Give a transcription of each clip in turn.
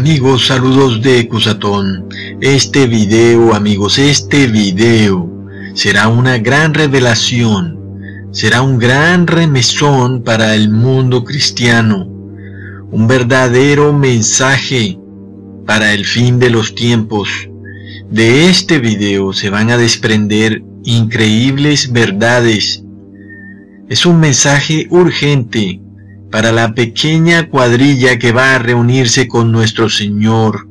Amigos, saludos de Cusatón. Este video, amigos, este video será una gran revelación, será un gran remesón para el mundo cristiano, un verdadero mensaje para el fin de los tiempos. De este video se van a desprender increíbles verdades. Es un mensaje urgente para la pequeña cuadrilla que va a reunirse con nuestro Señor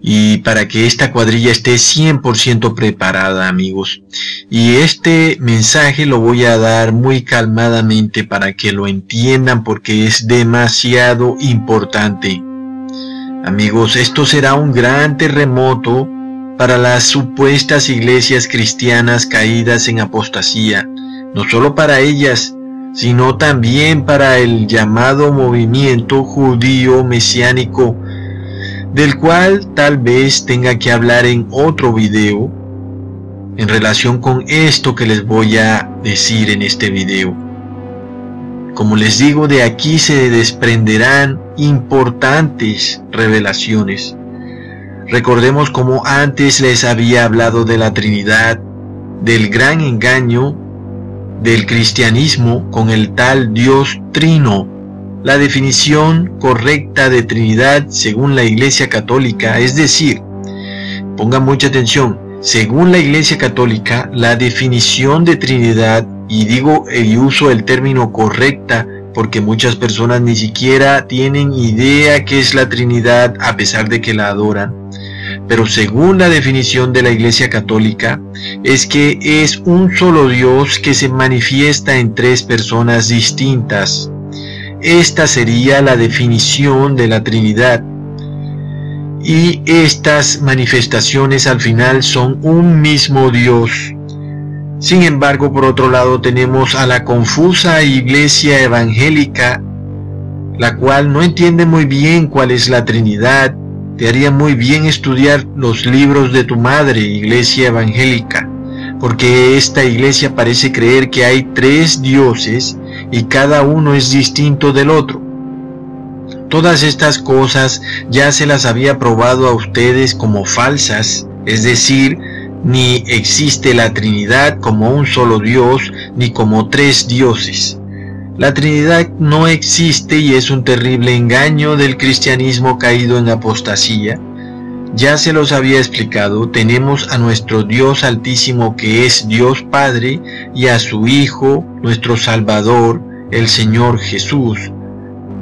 y para que esta cuadrilla esté 100% preparada amigos. Y este mensaje lo voy a dar muy calmadamente para que lo entiendan porque es demasiado importante. Amigos, esto será un gran terremoto para las supuestas iglesias cristianas caídas en apostasía, no solo para ellas, sino también para el llamado movimiento judío mesiánico, del cual tal vez tenga que hablar en otro video en relación con esto que les voy a decir en este video. Como les digo, de aquí se desprenderán importantes revelaciones. Recordemos como antes les había hablado de la Trinidad, del gran engaño del cristianismo con el tal Dios Trino. La definición correcta de Trinidad según la Iglesia Católica, es decir, pongan mucha atención, según la Iglesia Católica, la definición de Trinidad, y digo y uso el término correcta porque muchas personas ni siquiera tienen idea qué es la Trinidad a pesar de que la adoran, pero según la definición de la Iglesia Católica, es que es un solo Dios que se manifiesta en tres personas distintas. Esta sería la definición de la Trinidad. Y estas manifestaciones al final son un mismo Dios. Sin embargo, por otro lado tenemos a la confusa iglesia evangélica, la cual no entiende muy bien cuál es la Trinidad te haría muy bien estudiar los libros de tu madre, iglesia evangélica, porque esta iglesia parece creer que hay tres dioses y cada uno es distinto del otro. Todas estas cosas ya se las había probado a ustedes como falsas, es decir, ni existe la Trinidad como un solo Dios, ni como tres dioses. La Trinidad no existe y es un terrible engaño del cristianismo caído en apostasía. Ya se los había explicado, tenemos a nuestro Dios altísimo que es Dios Padre y a su Hijo, nuestro Salvador, el Señor Jesús,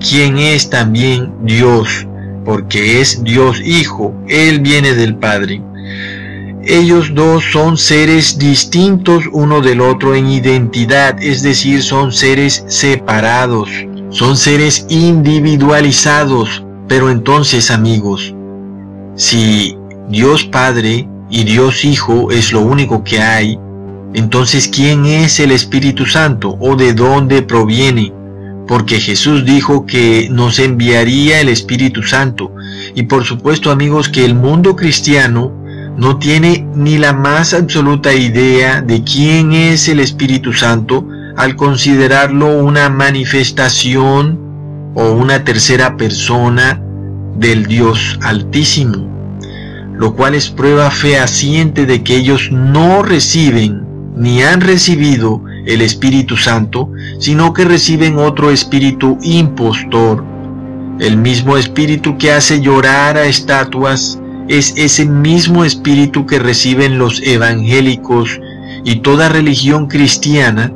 quien es también Dios, porque es Dios Hijo, Él viene del Padre. Ellos dos son seres distintos uno del otro en identidad, es decir, son seres separados, son seres individualizados. Pero entonces, amigos, si Dios Padre y Dios Hijo es lo único que hay, entonces ¿quién es el Espíritu Santo o de dónde proviene? Porque Jesús dijo que nos enviaría el Espíritu Santo. Y por supuesto, amigos, que el mundo cristiano no tiene ni la más absoluta idea de quién es el Espíritu Santo al considerarlo una manifestación o una tercera persona del Dios Altísimo, lo cual es prueba fehaciente de que ellos no reciben ni han recibido el Espíritu Santo, sino que reciben otro espíritu impostor, el mismo espíritu que hace llorar a estatuas, es ese mismo espíritu que reciben los evangélicos y toda religión cristiana,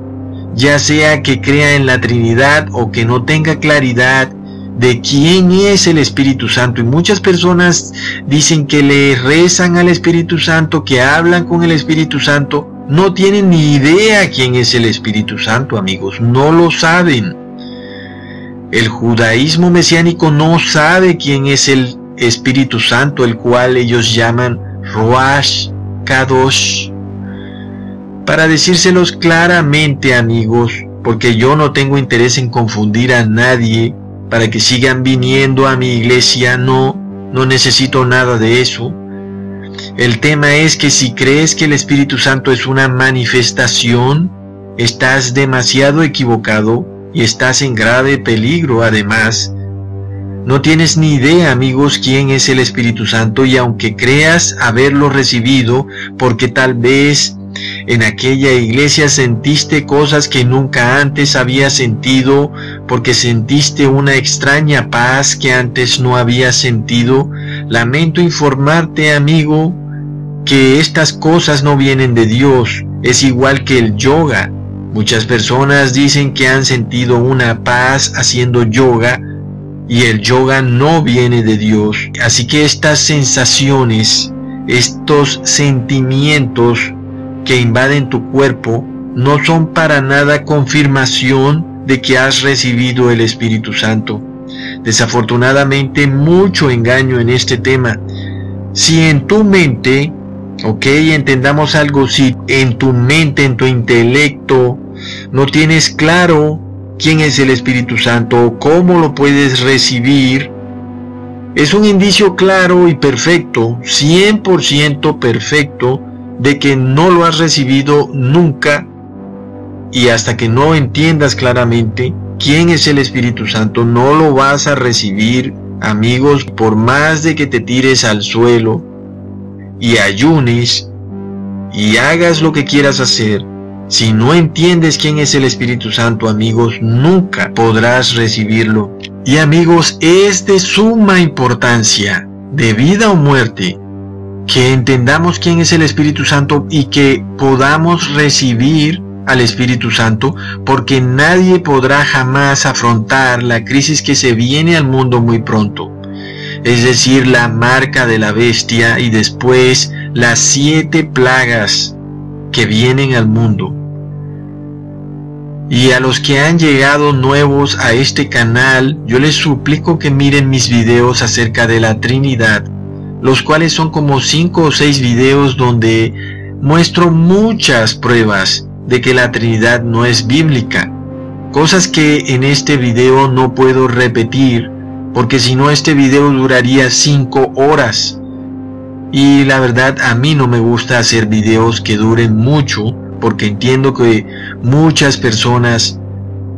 ya sea que crea en la Trinidad o que no tenga claridad de quién es el Espíritu Santo. Y muchas personas dicen que le rezan al Espíritu Santo, que hablan con el Espíritu Santo, no tienen ni idea quién es el Espíritu Santo, amigos, no lo saben. El judaísmo mesiánico no sabe quién es el Espíritu Santo, el cual ellos llaman Ruach Kadosh. Para decírselos claramente, amigos, porque yo no tengo interés en confundir a nadie para que sigan viniendo a mi iglesia, no, no necesito nada de eso. El tema es que si crees que el Espíritu Santo es una manifestación, estás demasiado equivocado y estás en grave peligro además No tienes ni idea, amigos, quién es el Espíritu Santo y aunque creas haberlo recibido, porque tal vez en aquella iglesia sentiste cosas que nunca antes habías sentido, porque sentiste una extraña paz que antes no habías sentido, lamento informarte, amigo, que estas cosas no vienen de Dios. Es igual que el yoga. Muchas personas dicen que han sentido una paz haciendo yoga, y el yoga no viene de Dios. Así que estas sensaciones, estos sentimientos que invaden tu cuerpo no son para nada confirmación de que has recibido el Espíritu Santo. Desafortunadamente mucho engaño en este tema. Si en tu mente, ok, entendamos algo, si en tu mente, en tu intelecto, no tienes claro quién es el Espíritu Santo o cómo lo puedes recibir, es un indicio claro y perfecto, 100% perfecto, de que no lo has recibido nunca y hasta que no entiendas claramente quién es el Espíritu Santo, no lo vas a recibir, amigos, por más de que te tires al suelo y ayunes y hagas lo que quieras hacer, si no entiendes quién es el Espíritu Santo, amigos, nunca podrás recibirlo. Y amigos, es de suma importancia, de vida o muerte, que entendamos quién es el Espíritu Santo y que podamos recibir al Espíritu Santo, porque nadie podrá jamás afrontar la crisis que se viene al mundo muy pronto. Es decir, la marca de la bestia y después las siete plagas que vienen al mundo. Y a los que han llegado nuevos a este canal, yo les suplico que miren mis videos acerca de la Trinidad, los cuales son como 5 o 6 videos donde muestro muchas pruebas de que la Trinidad no es bíblica. Cosas que en este video no puedo repetir, porque si no este video duraría 5 horas. Y la verdad a mí no me gusta hacer videos que duren mucho, porque entiendo que muchas personas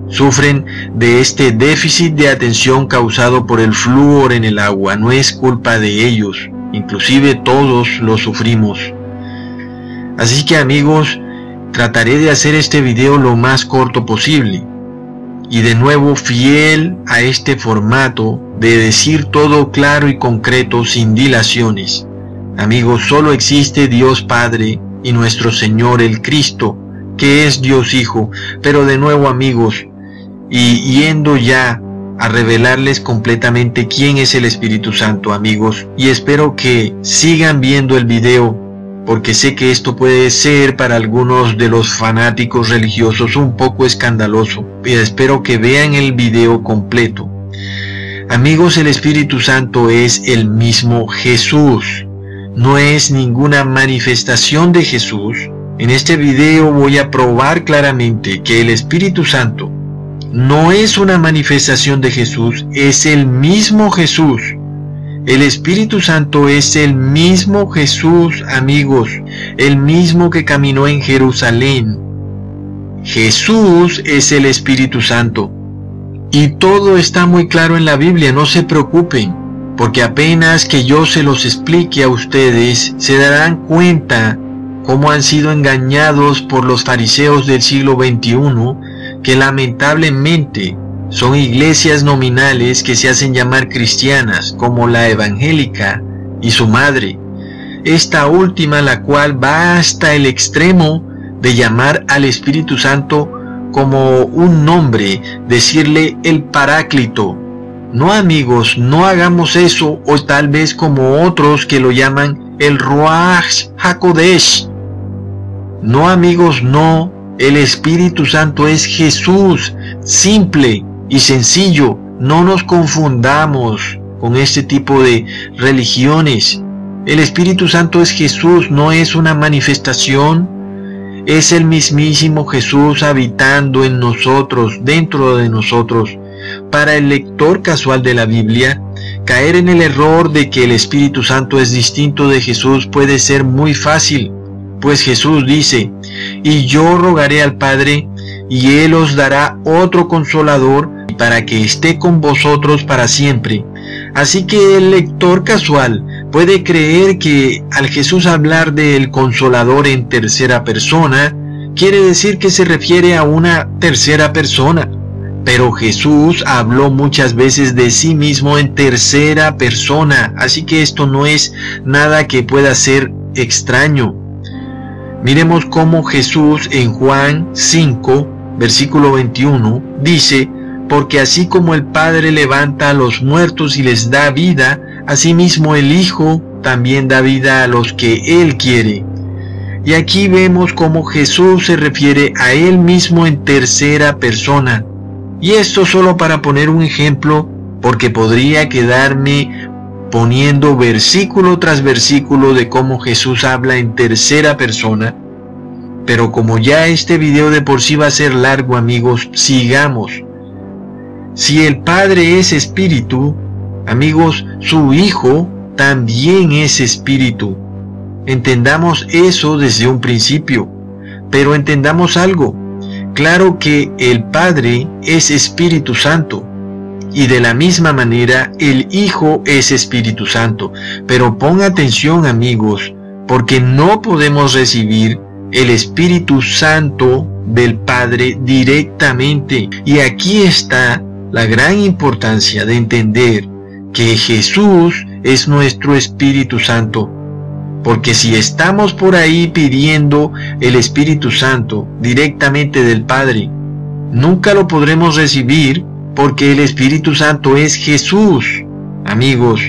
sufren de este déficit de atención causado por el flúor en el agua. No es culpa de ellos, inclusive todos lo sufrimos. Así que amigos, trataré de hacer este video lo más corto posible. Y de nuevo fiel a este formato de decir todo claro y concreto sin dilaciones. Amigos, solo existe Dios Padre y nuestro Señor el Cristo, que es Dios Hijo. Pero de nuevo amigos, y yendo ya a revelarles completamente quién es el Espíritu Santo amigos, y espero que sigan viendo el video, porque sé que esto puede ser para algunos de los fanáticos religiosos un poco escandaloso, y espero que vean el video completo. Amigos, el Espíritu Santo es el mismo Jesús no es ninguna manifestación de Jesús, en este video voy a probar claramente que el Espíritu Santo no es una manifestación de Jesús, es el mismo Jesús. El Espíritu Santo es el mismo Jesús, amigos, el mismo que caminó en Jerusalén. Jesús es el Espíritu Santo. Y todo está muy claro en la Biblia, no se preocupen porque apenas que yo se los explique a ustedes, se darán cuenta cómo han sido engañados por los fariseos del siglo XXI, que lamentablemente son iglesias nominales que se hacen llamar cristianas, como la evangélica y su madre. Esta última, la cual va hasta el extremo de llamar al Espíritu Santo como un nombre, decirle el Paráclito, no amigos, no hagamos eso o tal vez como otros que lo llaman el Ruach HaKodesh. No amigos, no. El Espíritu Santo es Jesús, simple y sencillo. No nos confundamos con este tipo de religiones. El Espíritu Santo es Jesús, no es una manifestación. Es el mismísimo Jesús habitando en nosotros, dentro de nosotros. Para el lector casual de la Biblia, caer en el error de que el Espíritu Santo es distinto de Jesús puede ser muy fácil, pues Jesús dice, y yo rogaré al Padre, y Él os dará otro consolador para que esté con vosotros para siempre, Así que el lector casual puede creer que al Jesús hablar del consolador en tercera persona, quiere decir que se refiere a una tercera persona. Pero Jesús habló muchas veces de sí mismo en tercera persona, así que esto no es nada que pueda ser extraño. Miremos cómo Jesús en Juan 5, versículo 21, dice, porque así como el Padre levanta a los muertos y les da vida, asimismo el Hijo también da vida a los que Él quiere. Y aquí vemos cómo Jesús se refiere a Él mismo en tercera persona. Y esto solo para poner un ejemplo, porque podría quedarme poniendo versículo tras versículo de cómo Jesús habla en tercera persona. Pero como ya este video de por sí va a ser largo amigos, sigamos. Si el Padre es espíritu, amigos, su Hijo también es espíritu. Entendamos eso desde un principio, pero entendamos algo. Claro que el Padre es Espíritu Santo y de la misma manera el Hijo es Espíritu Santo. Pero ponga atención amigos, porque no podemos recibir el Espíritu Santo del Padre directamente. Y aquí está la gran importancia de entender que Jesús es nuestro Espíritu Santo porque si estamos por ahí pidiendo el Espíritu Santo directamente del Padre, nunca lo podremos recibir porque el Espíritu Santo es Jesús, amigos.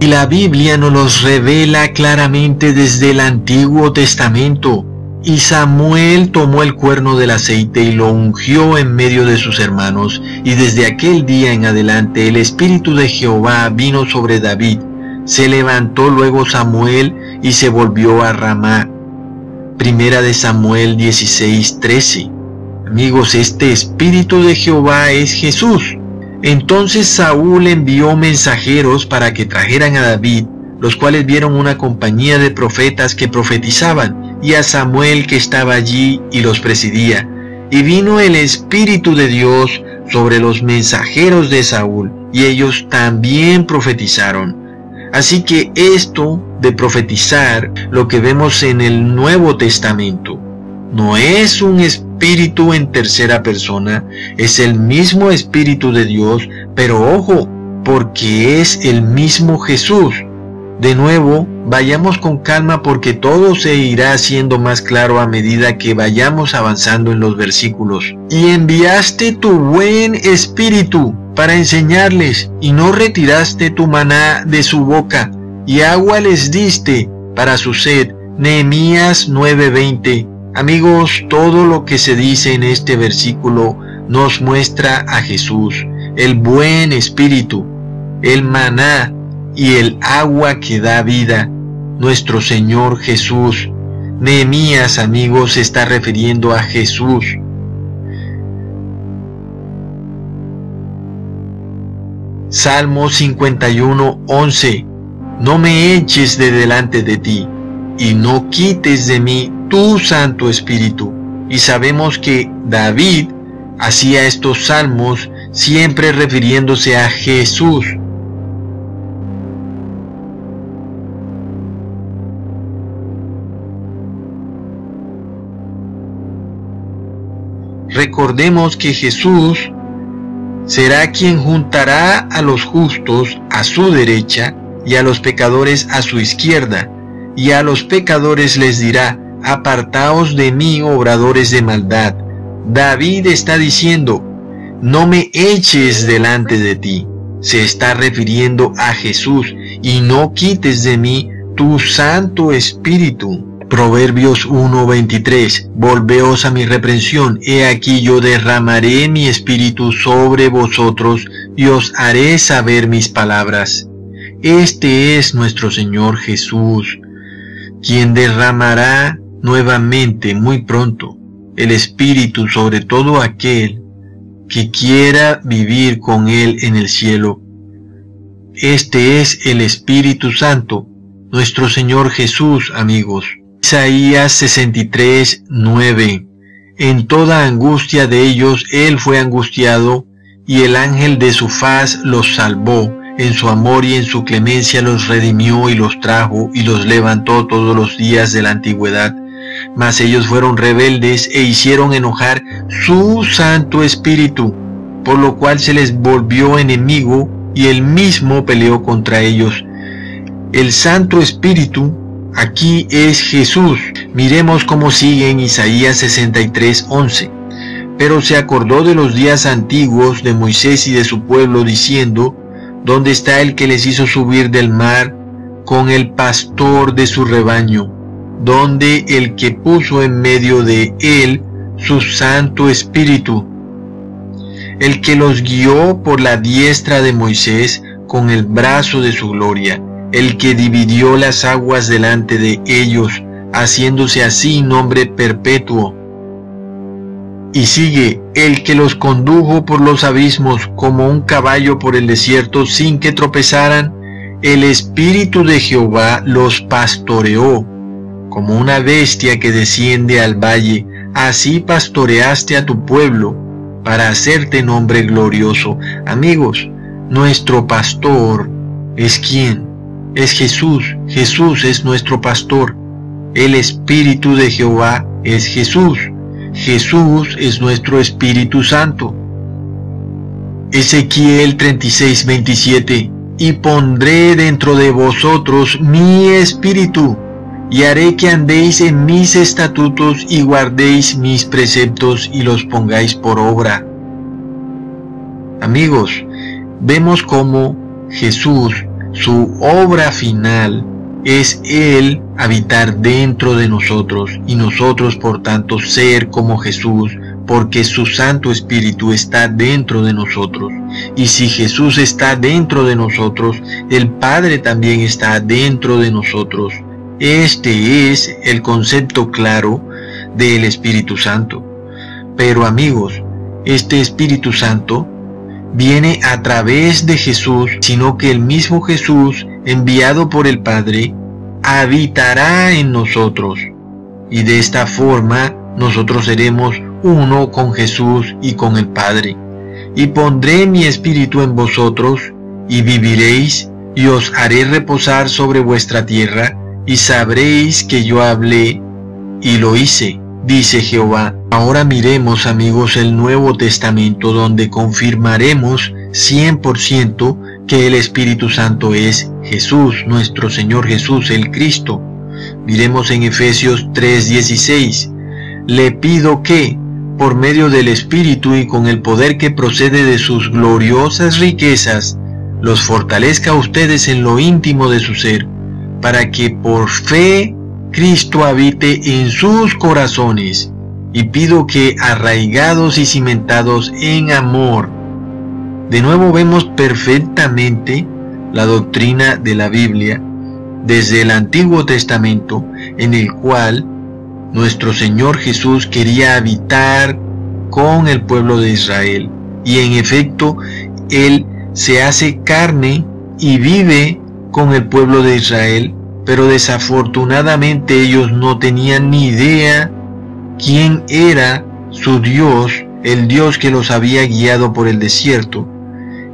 Y la Biblia nos los revela claramente desde el Antiguo Testamento. Y Samuel tomó el cuerno del aceite y lo ungió en medio de sus hermanos, y desde aquel día en adelante el Espíritu de Jehová vino sobre David, se levantó luego Samuel y se volvió a Ramá. Primera de Samuel 16:13. Amigos, este Espíritu de Jehová es Jesús. Entonces Saúl envió mensajeros para que trajeran a David, los cuales vieron una compañía de profetas que profetizaban, y a Samuel que estaba allí y los presidía. Y vino el Espíritu de Dios sobre los mensajeros de Saúl, y ellos también profetizaron. Así que esto de profetizar, lo que vemos en el Nuevo Testamento, no es un espíritu en tercera persona, es el mismo espíritu de Dios, pero ojo, porque es el mismo Jesús. De nuevo, vayamos con calma porque todo se irá haciendo más claro a medida que vayamos avanzando en los versículos. Y enviaste tu buen espíritu para enseñarles, y no retiraste tu maná de su boca, y agua les diste para su sed. Nehemías 9:20. Amigos, todo lo que se dice en este versículo nos muestra a Jesús, el buen espíritu, el maná y el agua que da vida, nuestro Señor Jesús. Nehemías, amigos, se está refiriendo a Jesús. Salmo 51, 11. No me eches de delante de ti, y no quites de mí tu Santo Espíritu. Y sabemos que David hacía estos salmos siempre refiriéndose a Jesús. Recordemos que Jesús será quien juntará a los justos a su derecha y a los pecadores a su izquierda, y a los pecadores les dirá, apartaos de mí, obradores de maldad. David está diciendo, no me eches delante de ti. Se está refiriendo a Jesús, y no quites de mí tu Santo Espíritu. Proverbios 1:23 Volveos a mi reprensión, he aquí yo derramaré mi espíritu sobre vosotros y os haré saber mis palabras. Este es nuestro Señor Jesús, quien derramará nuevamente muy pronto el espíritu sobre todo aquel que quiera vivir con Él en el cielo. Este es el Espíritu Santo, nuestro Señor Jesús, amigos. Isaías 63, 9. En toda angustia de ellos Él fue angustiado, y el ángel de su faz los salvó, en su amor y en su clemencia los redimió y los trajo y los levantó todos los días de la antigüedad. Mas ellos fueron rebeldes e hicieron enojar su Santo Espíritu, por lo cual se les volvió enemigo y él mismo peleó contra ellos. El Santo Espíritu aquí es Jesús. Miremos cómo sigue en Isaías 63, 11. Pero se acordó de los días antiguos de Moisés y de su pueblo, diciendo, ¿Dónde está el que les hizo subir del mar con el pastor de su rebaño? ¿Dónde el que puso en medio de él su Santo Espíritu? El que los guió por la diestra de Moisés con el brazo de su gloria, el que dividió las aguas delante de ellos, haciéndose así nombre perpetuo y sigue, el que los condujo por los abismos como un caballo por el desierto sin que tropezaran, el Espíritu de Jehová los pastoreó, como una bestia que desciende al valle, así pastoreaste a tu pueblo, para hacerte nombre glorioso. Amigos, nuestro pastor es quién? Es Jesús. Jesús es nuestro pastor. El Espíritu de Jehová es Jesús. Jesús es nuestro Espíritu Santo. Ezequiel 36, 27. Y pondré dentro de vosotros mi espíritu, y haré que andéis en mis estatutos y guardéis mis preceptos y los pongáis por obra. Amigos, vemos cómo Jesús, su obra final, es Él habitar dentro de nosotros y nosotros por tanto ser como Jesús, porque su Santo Espíritu está dentro de nosotros. Y si Jesús está dentro de nosotros, el Padre también está dentro de nosotros. Este es el concepto claro del Espíritu Santo. Pero amigos, este Espíritu Santo viene a través de Jesús, sino que el mismo Jesús, enviado por el Padre, habitará en nosotros. Y de esta forma nosotros seremos uno con Jesús y con el Padre. Y pondré mi espíritu en vosotros, y viviréis, y os haré reposar sobre vuestra tierra, y sabréis que yo hablé y lo hice, dice Jehová. Ahora miremos amigos el Nuevo Testamento donde confirmaremos 100% que el Espíritu Santo es Jesús, nuestro Señor Jesús, el Cristo. Miremos en Efesios 3:16. Le pido que, por medio del Espíritu y con el poder que procede de sus gloriosas riquezas, los fortalezca a ustedes en lo íntimo de su ser, para que por fe Cristo habite en sus corazones y pido que arraigados y cimentados en amor, de nuevo vemos perfectamente la doctrina de la Biblia desde el Antiguo Testamento en el cual nuestro Señor Jesús quería habitar con el pueblo de Israel. Y en efecto, Él se hace carne y vive con el pueblo de Israel, pero desafortunadamente ellos no tenían ni idea quién era su Dios, el Dios que los había guiado por el desierto,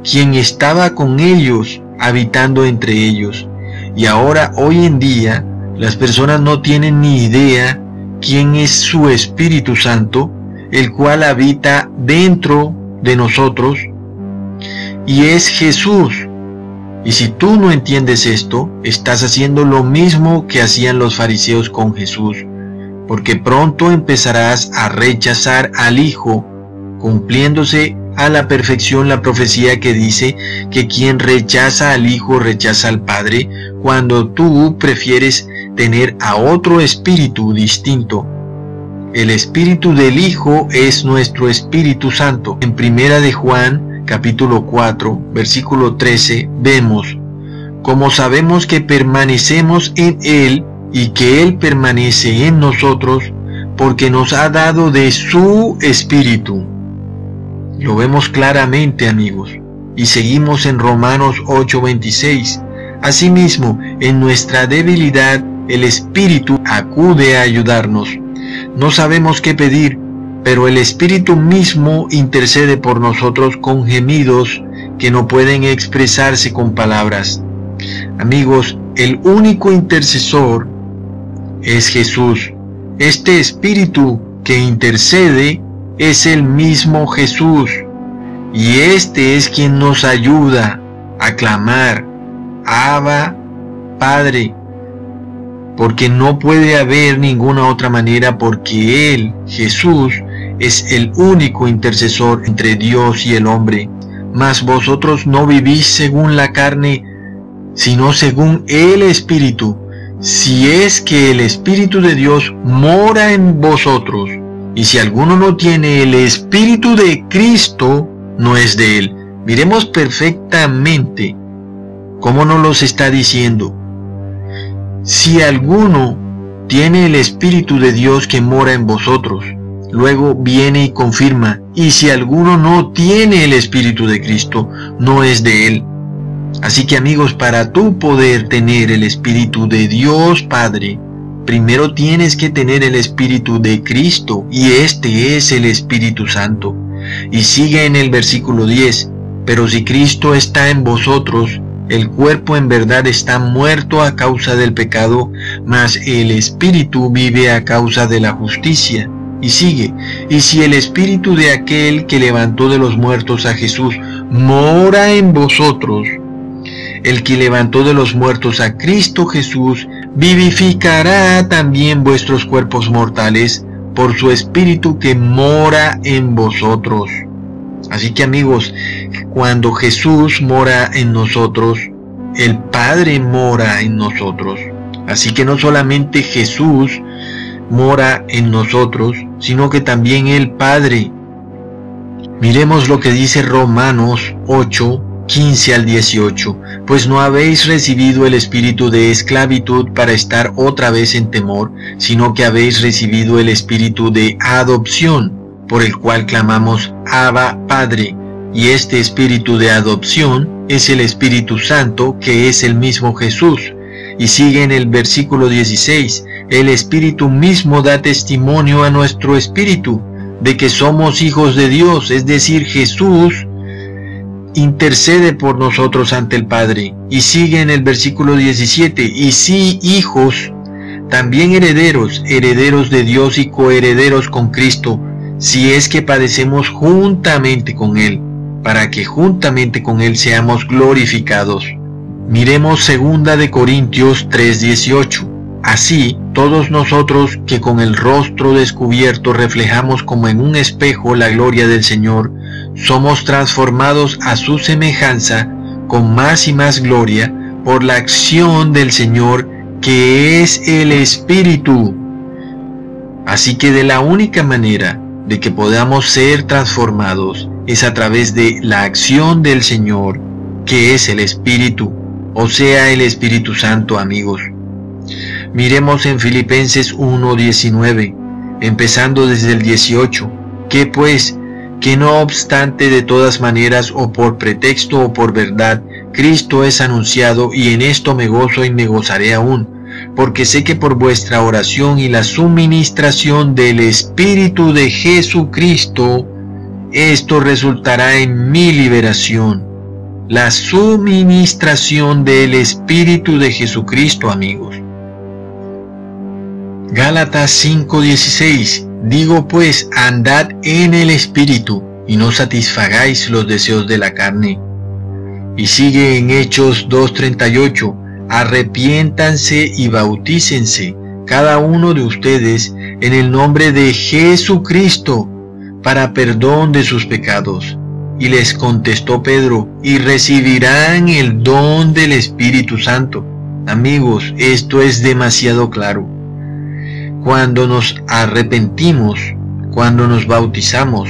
quien estaba con ellos, habitando entre ellos. Y ahora, hoy en día, las personas no tienen ni idea quién es su Espíritu Santo, el cual habita dentro de nosotros, y es Jesús. Y si tú no entiendes esto, estás haciendo lo mismo que hacían los fariseos con Jesús porque pronto empezarás a rechazar al Hijo, cumpliéndose a la perfección la profecía que dice que quien rechaza al Hijo rechaza al Padre, cuando tú prefieres tener a otro espíritu distinto. El espíritu del Hijo es nuestro Espíritu Santo. En Primera de Juan, capítulo 4, versículo 13, vemos, como sabemos que permanecemos en Él, y que Él permanece en nosotros porque nos ha dado de su espíritu. Lo vemos claramente amigos y seguimos en Romanos 8:26. Asimismo, en nuestra debilidad el Espíritu acude a ayudarnos. No sabemos qué pedir, pero el Espíritu mismo intercede por nosotros con gemidos que no pueden expresarse con palabras. Amigos, el único intercesor es Jesús. Este Espíritu que intercede es el mismo Jesús. Y este es quien nos ayuda a clamar, Abba, Padre, porque no puede haber ninguna otra manera porque Él, Jesús, es el único intercesor entre Dios y el hombre. Mas vosotros no vivís según la carne, sino según el Espíritu, si es que el Espíritu de Dios mora en vosotros. Y si alguno no tiene el Espíritu de Cristo, no es de él. Miremos perfectamente cómo nos los está diciendo. Si alguno tiene el Espíritu de Dios que mora en vosotros, luego viene y confirma, y si alguno no tiene el Espíritu de Cristo, no es de él. Así que amigos, para tú poder tener el Espíritu de Dios Padre, primero tienes que tener el Espíritu de Cristo, y este es el Espíritu Santo. Y sigue en el versículo 10, pero si Cristo está en vosotros, el cuerpo en verdad está muerto a causa del pecado, mas el espíritu vive a causa de la justicia. Y sigue, y si el espíritu de aquel que levantó de los muertos a Jesús mora en vosotros, el que levantó de los muertos a Cristo Jesús, vivificará también vuestros cuerpos mortales por su espíritu que mora en vosotros. Así que amigos, cuando Jesús mora en nosotros, el Padre mora en nosotros. Así que no solamente Jesús mora en nosotros, sino que también el Padre. Miremos lo que dice Romanos 8, 15 al 18, pues no habéis recibido el espíritu de esclavitud para estar otra vez en temor, sino que habéis recibido el espíritu de adopción por el cual clamamos Abba Padre, y este espíritu de adopción es el Espíritu Santo, que es el mismo Jesús. Y sigue en el versículo 16, el Espíritu mismo da testimonio a nuestro espíritu de que somos hijos de Dios, es decir, Jesús intercede por nosotros ante el Padre. Y sigue en el versículo 17, y sí, hijos, también herederos, herederos de Dios y coherederos con Cristo, si es que padecemos juntamente con Él, para que juntamente con Él seamos glorificados. Miremos segunda de Corintios 3:18. Así, todos nosotros que con el rostro descubierto reflejamos como en un espejo la gloria del Señor, somos transformados a su semejanza con más y más gloria por la acción del Señor que es el Espíritu. Así que de la única manera de que podamos ser transformados es a través de la acción del Señor, que es el Espíritu, o sea, el Espíritu Santo, amigos. Miremos en Filipenses 1:19, empezando desde el 18, que pues, que no obstante de todas maneras o por pretexto o por verdad, Cristo es anunciado y en esto me gozo y me gozaré aún porque sé que por vuestra oración y la suministración del Espíritu de Jesucristo, esto resultará en mi liberación. La suministración del Espíritu de Jesucristo, amigos. Gálatas 5:16 Digo pues, andad en el Espíritu y no satisfagáis los deseos de la carne. Y sigue en Hechos 2:38 arrepiéntanse y bautícense cada uno de ustedes en el nombre de Jesucristo para perdón de sus pecados. Y les contestó Pedro, y recibirán el don del Espíritu Santo. Amigos, esto es demasiado claro. Cuando nos arrepentimos, cuando nos bautizamos,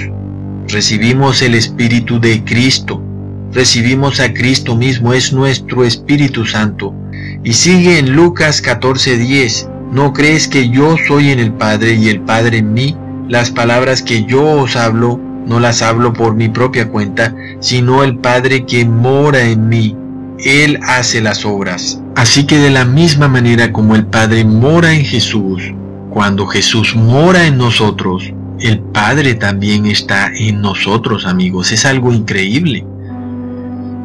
recibimos el Espíritu de Cristo. Recibimos a Cristo mismo, es nuestro Espíritu Santo y sigue en Lucas 14:10, ¿no crees que yo soy en el Padre y el Padre en mí? Las palabras que yo os hablo, no las hablo por mi propia cuenta, sino el Padre que mora en mí. Él hace las obras. Así que de la misma manera como el Padre mora en Jesús, cuando Jesús mora en nosotros, el Padre también está en nosotros, amigos. Es algo increíble.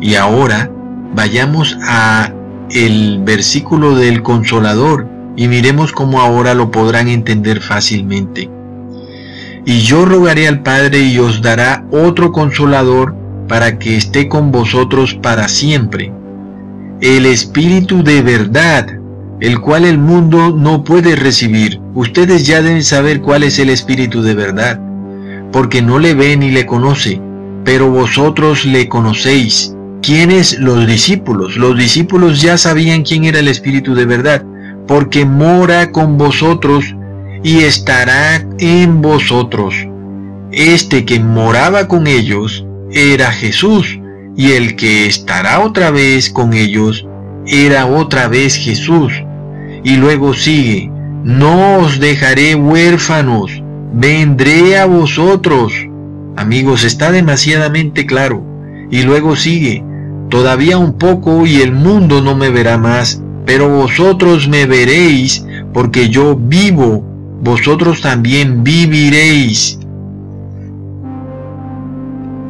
Y ahora vayamos a el versículo del consolador y miremos cómo ahora lo podrán entender fácilmente. Y yo rogaré al Padre y os dará otro consolador para que esté con vosotros para siempre. El Espíritu de verdad, el cual el mundo no puede recibir. Ustedes ya deben saber cuál es el Espíritu de verdad, porque no le ve ni le conoce, pero vosotros le conocéis. ¿Quiénes los discípulos? Los discípulos ya sabían quién era el Espíritu de verdad, porque mora con vosotros y estará en vosotros. Este que moraba con ellos era Jesús, y el que estará otra vez con ellos era otra vez Jesús. Y luego sigue, no os dejaré huérfanos, vendré a vosotros. Amigos, está demasiadamente claro. Y luego sigue, todavía un poco y el mundo no me verá más, pero vosotros me veréis, porque yo vivo, vosotros también viviréis.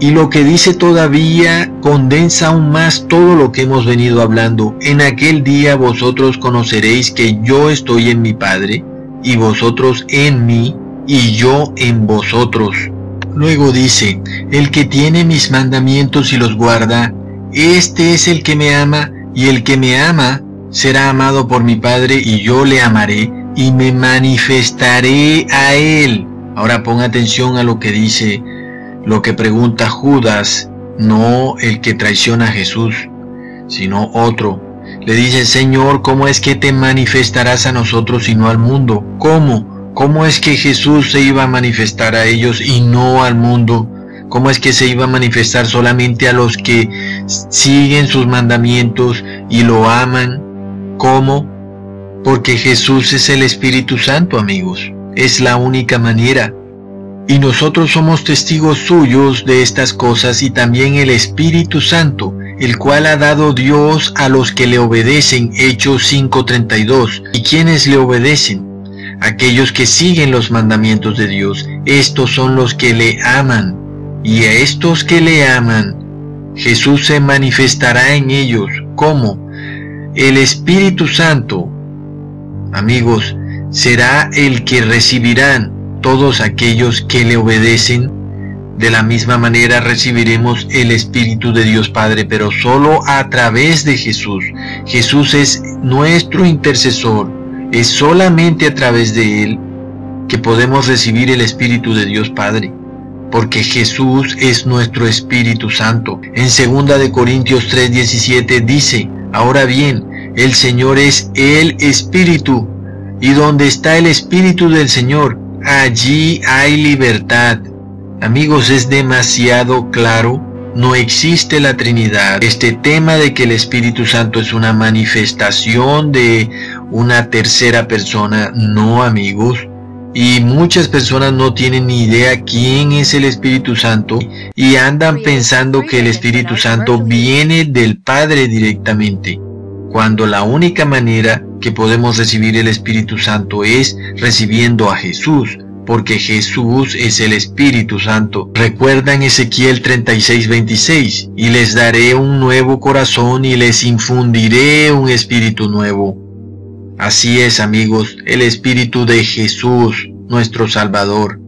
Y lo que dice todavía condensa aún más todo lo que hemos venido hablando. En aquel día vosotros conoceréis que yo estoy en mi Padre, y vosotros en mí, y yo en vosotros. Luego dice, el que tiene mis mandamientos y los guarda, este es el que me ama, y el que me ama será amado por mi Padre, y yo le amaré, y me manifestaré a él. Ahora pon atención a lo que dice lo que pregunta Judas, no el que traiciona a Jesús, sino otro. Le dice, Señor, ¿cómo es que te manifestarás a nosotros y no al mundo? ¿Cómo? ¿Cómo es que Jesús se iba a manifestar a ellos y no al mundo? ¿Cómo es que se iba a manifestar solamente a los que siguen sus mandamientos y lo aman? ¿Cómo? Porque Jesús es el Espíritu Santo, amigos. Es la única manera. Y nosotros somos testigos suyos de estas cosas y también el Espíritu Santo, el cual ha dado Dios a los que le obedecen, Hechos 5.32. ¿Y quienes le obedecen? Aquellos que siguen los mandamientos de Dios. Estos son los que le aman. Y a estos que le aman, Jesús se manifestará en ellos. ¿Cómo? El Espíritu Santo, amigos, será el que recibirán todos aquellos que le obedecen, de la misma manera recibiremos el Espíritu de Dios Padre, pero solo a través de Jesús. Jesús es nuestro intercesor. Es solamente a través de Él que podemos recibir el Espíritu de Dios Padre, porque Jesús es nuestro Espíritu Santo. En 2 de Corintios 3:17 dice, ahora bien, el Señor es el Espíritu, y donde está el Espíritu del Señor, allí hay libertad. Amigos, es demasiado claro. No existe la Trinidad. Este tema de que el Espíritu Santo es una manifestación de una tercera persona, no amigos. Y muchas personas no tienen ni idea quién es el Espíritu Santo y andan pensando que el Espíritu Santo viene del Padre directamente, cuando la única manera que podemos recibir el Espíritu Santo es recibiendo a Jesús, porque Jesús es el Espíritu Santo. Recuerdan Ezequiel 36, 26, y les daré un nuevo corazón y les infundiré un espíritu nuevo. Así es amigos, el Espíritu de Jesús, nuestro Salvador.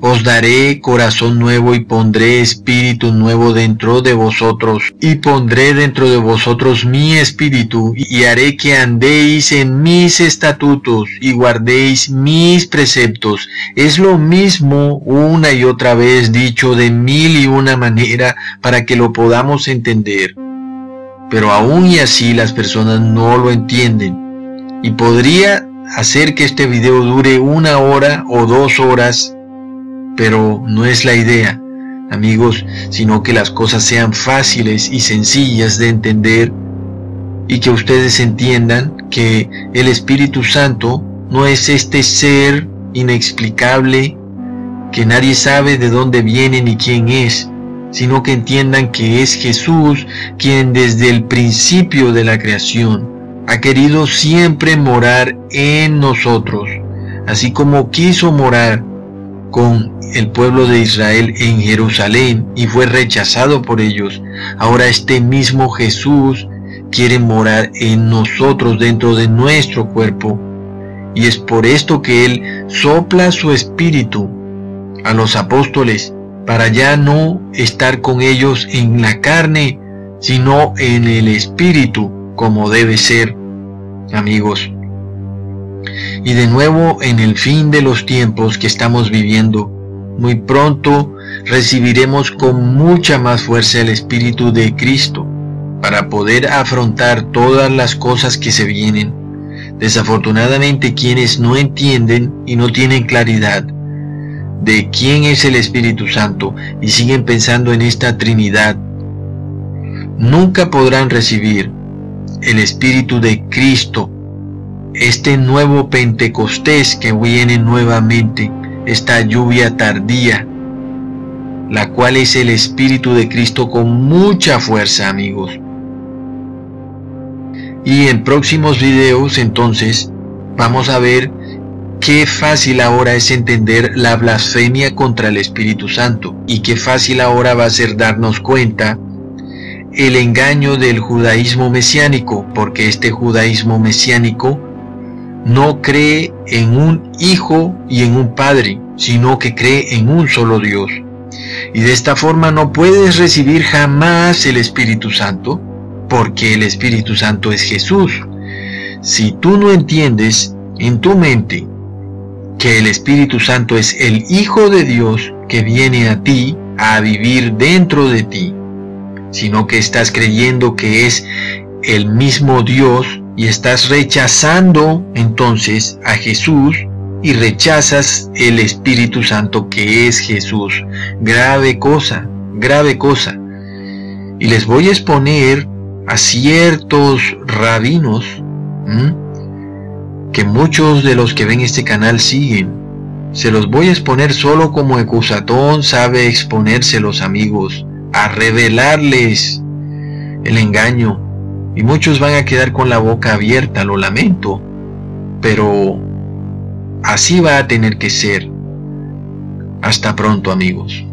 Os daré corazón nuevo y pondré espíritu nuevo dentro de vosotros, y pondré dentro de vosotros mi espíritu, y haré que andéis en mis estatutos y guardéis mis preceptos. Es lo mismo una y otra vez dicho de mil y una manera para que lo podamos entender. Pero aún y así las personas no lo entienden. Y podría hacer que este video dure una hora o dos horas pero no es la idea, amigos, sino que las cosas sean fáciles y sencillas de entender y que ustedes entiendan que el Espíritu Santo no es este ser inexplicable que nadie sabe de dónde viene ni quién es, sino que entiendan que es Jesús quien desde el principio de la creación ha querido siempre morar en nosotros, así como quiso morar con el pueblo de Israel en Jerusalén y fue rechazado por ellos. Ahora este mismo Jesús quiere morar en nosotros dentro de nuestro cuerpo. Y es por esto que Él sopla su espíritu a los apóstoles para ya no estar con ellos en la carne, sino en el espíritu, como debe ser, amigos. Y de nuevo en el fin de los tiempos que estamos viviendo, muy pronto recibiremos con mucha más fuerza el Espíritu de Cristo para poder afrontar todas las cosas que se vienen. Desafortunadamente quienes no entienden y no tienen claridad de quién es el Espíritu Santo y siguen pensando en esta Trinidad, nunca podrán recibir el Espíritu de Cristo este nuevo Pentecostés que viene nuevamente, esta lluvia tardía, la cual es el Espíritu de Cristo con mucha fuerza, amigos. Y en próximos videos, entonces, vamos a ver qué fácil ahora es entender la blasfemia contra el Espíritu Santo y qué fácil ahora va a ser darnos cuenta el engaño del judaísmo mesiánico, porque este judaísmo mesiánico no cree en un hijo y en un padre, sino que cree en un solo Dios. Y de esta forma no puedes recibir jamás el Espíritu Santo, porque el Espíritu Santo es Jesús. Si tú no entiendes en tu mente que el Espíritu Santo es el Hijo de Dios que viene a ti a vivir dentro de ti, sino que estás creyendo que es el mismo Dios y estás rechazando entonces a Jesús y rechazas el Espíritu Santo que es Jesús. Grave cosa, grave cosa. Y les voy a exponer a ciertos rabinos que muchos de los que ven este canal siguen. Se los voy a exponer solo como Ecusatón sabe exponérselos amigos, a revelarles el engaño, y muchos van a quedar con la boca abierta, lo lamento, pero así va a tener que ser. Hasta pronto amigos.